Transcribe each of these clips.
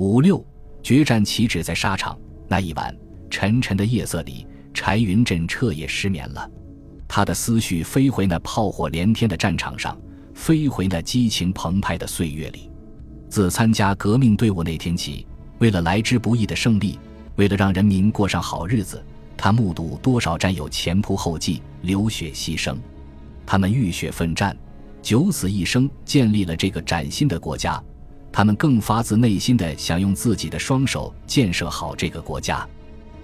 五六决战岂止在沙场？那一晚沉沉的夜色里，柴云振彻夜失眠了。他的思绪飞回那炮火连天的战场上，飞回那激情澎湃的岁月里。自参加革命队伍那天起，为了来之不易的胜利，为了让人民过上好日子，他目睹多少战友前仆后继、流血牺牲。他们浴血奋战，九死一生，建立了这个崭新的国家。他们更发自内心的想用自己的双手建设好这个国家。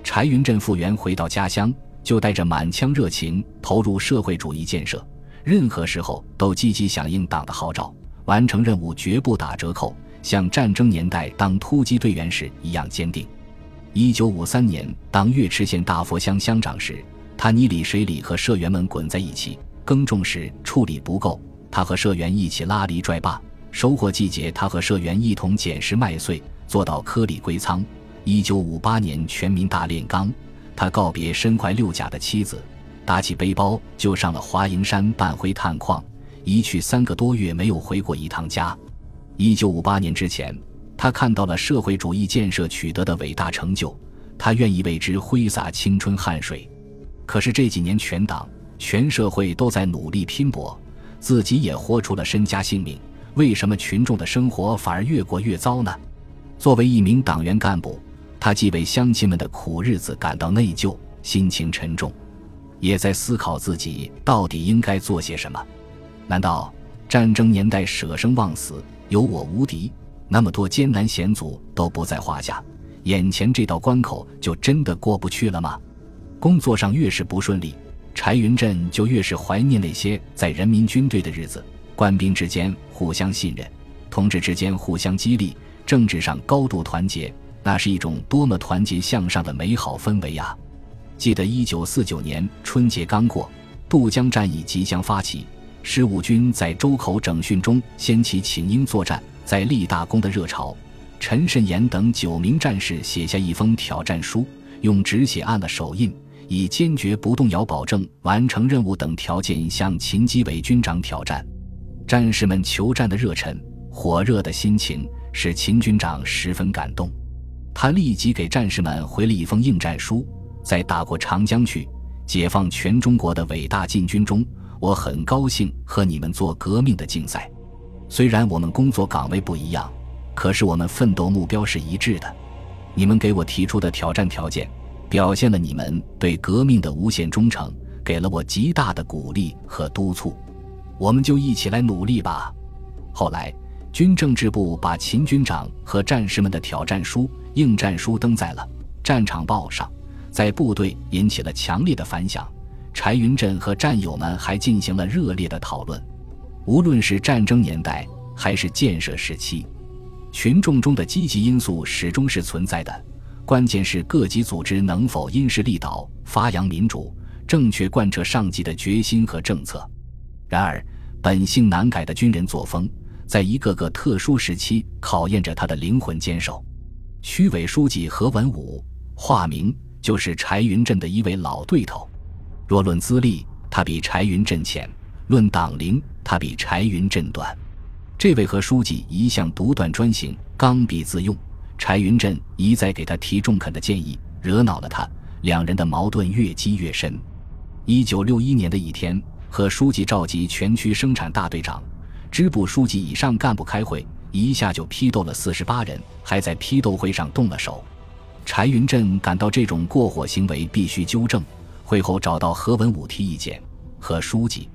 柴云振复员回到家乡，就带着满腔热情投入社会主义建设，任何时候都积极响应党的号召，完成任务绝不打折扣，像战争年代当突击队员时一样坚定。一九五三年，当岳池县大佛乡乡长时，他泥里水里和社员们滚在一起；耕种时处理不够，他和社员一起拉犁拽坝。收获季节，他和社员一同捡拾麦穗，做到颗粒归仓。一九五八年全民大炼钢，他告别身怀六甲的妻子，打起背包就上了华蓥山半灰炭矿，一去三个多月没有回过一趟家。一九五八年之前，他看到了社会主义建设取得的伟大成就，他愿意为之挥洒青春汗水。可是这几年，全党全社会都在努力拼搏，自己也豁出了身家性命。为什么群众的生活反而越过越糟呢？作为一名党员干部，他既为乡亲们的苦日子感到内疚，心情沉重，也在思考自己到底应该做些什么。难道战争年代舍生忘死，有我无敌，那么多艰难险阻都不在话下，眼前这道关口就真的过不去了吗？工作上越是不顺利，柴云振就越是怀念那些在人民军队的日子。官兵之间互相信任，同志之间互相激励，政治上高度团结，那是一种多么团结向上的美好氛围啊！记得一九四九年春节刚过，渡江战役即将发起，十五军在周口整训中掀起请缨作战、在立大功的热潮。陈慎言等九名战士写下一封挑战书，用纸写按了手印，以坚决不动摇保证完成任务等条件向秦基伟军长挑战。战士们求战的热忱、火热的心情使秦军长十分感动，他立即给战士们回了一封应战书：“在打过长江去、解放全中国的伟大进军中，我很高兴和你们做革命的竞赛。虽然我们工作岗位不一样，可是我们奋斗目标是一致的。你们给我提出的挑战条件，表现了你们对革命的无限忠诚，给了我极大的鼓励和督促。”我们就一起来努力吧。后来，军政治部把秦军长和战士们的挑战书、应战书登在了《战场报》上，在部队引起了强烈的反响。柴云振和战友们还进行了热烈的讨论。无论是战争年代还是建设时期，群众中的积极因素始终是存在的。关键是各级组织能否因势利导，发扬民主，正确贯彻上级的决心和政策。然而，本性难改的军人作风，在一个个特殊时期考验着他的灵魂坚守。区委书记何文武，化名就是柴云振的一位老对头。若论资历，他比柴云振浅；论党龄，他比柴云振短。这位何书记一向独断专行、刚愎自用，柴云振一再给他提中肯的建议，惹恼了他，两人的矛盾越积越深。一九六一年的一天。和书记召集全区生产大队长、支部书记以上干部开会，一下就批斗了四十八人，还在批斗会上动了手。柴云振感到这种过火行为必须纠正，会后找到何文武提意见：“何书记，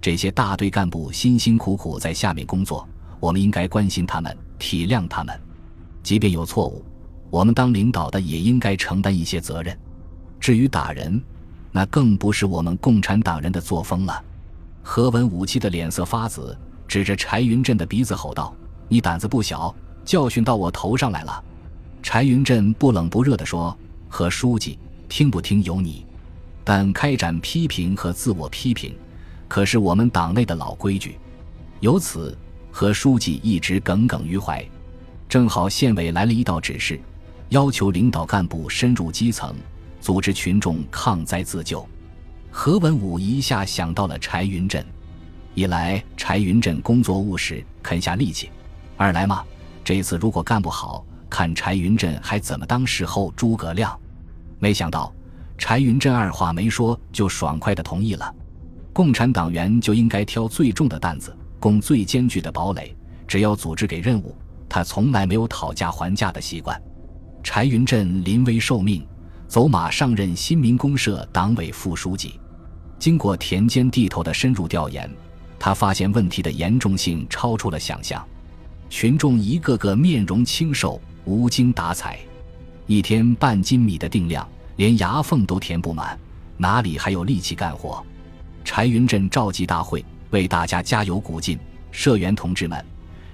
这些大队干部辛辛苦苦在下面工作，我们应该关心他们，体谅他们。即便有错误，我们当领导的也应该承担一些责任。至于打人，”那更不是我们共产党人的作风了。何文武气得脸色发紫，指着柴云振的鼻子吼道：“你胆子不小，教训到我头上来了。”柴云振不冷不热地说：“何书记，听不听由你，但开展批评和自我批评，可是我们党内的老规矩。”由此，何书记一直耿耿于怀。正好县委来了一道指示，要求领导干部深入基层。组织群众抗灾自救，何文武一下想到了柴云振。一来，柴云振工作务实，肯下力气；二来嘛，这次如果干不好，看柴云振还怎么当事后诸葛亮。没想到柴云振二话没说就爽快地同意了。共产党员就应该挑最重的担子，攻最艰巨的堡垒。只要组织给任务，他从来没有讨价还价的习惯。柴云振临危受命，走马上任新民公社党委副书记。经过田间地头的深入调研，他发现问题的严重性超出了想象。群众一个个面容清瘦，无精打采，一天半斤米的定量，连牙缝都填不满，哪里还有力气干活？柴云振召集大会，为大家加油鼓劲。社员同志们，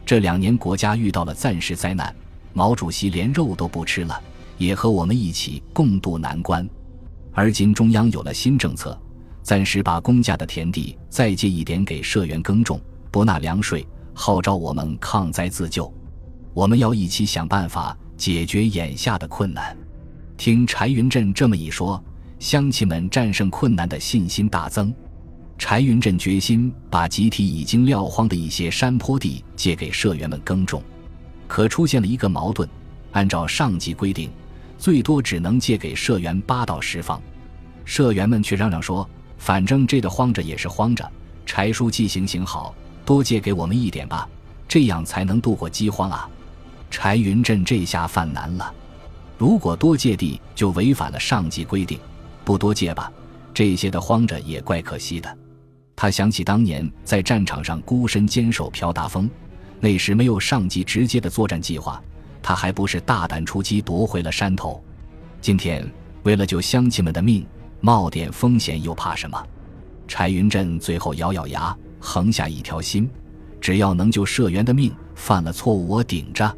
这两年国家遇到了暂时灾难，毛主席连肉都不吃了，也和我们一起共度难关。而今中央有了新政策，暂时把公家的田地再借一点给社员耕种，不纳粮税，号召我们抗灾自救。我们要一起想办法解决眼下的困难。听柴云振这么一说，乡亲们战胜困难的信心大增。柴云振决心把集体已经撂荒的一些山坡地借给社员们耕种，可出现了一个矛盾：按照上级规定，最多只能借给社员八到十方，社员们却嚷嚷说：“反正这个荒着也是荒着，柴书记行行好，多借给我们一点吧，这样才能度过饥荒啊！”柴云振这下犯难了，如果多借地就违反了上级规定，不多借吧，这些的荒着也怪可惜的。他想起当年在战场上孤身坚守朴达峰，那时没有上级直接的作战计划，他还不是大胆出击夺回了山头。今天为了救乡亲们的命，冒点风险又怕什么？柴云振最后咬咬牙，横下一条心：只要能救社员的命，犯了错误我顶着。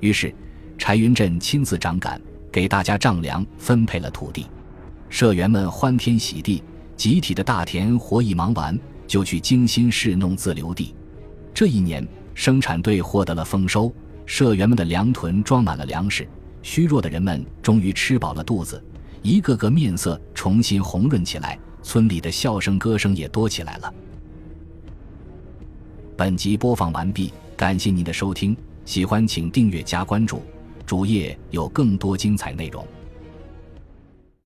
于是，柴云振亲自掌杆，给大家丈量分配了土地，社员们欢天喜地。集体的大田活一忙完，就去精心侍弄自留地。这一年，生产队获得了丰收，社员们的粮囤装满了粮食，虚弱的人们终于吃饱了肚子，一个个面色重新红润起来，村里的笑声歌声也多起来了。本集播放完毕，感谢您的收听，喜欢请订阅加关注，主页有更多精彩内容。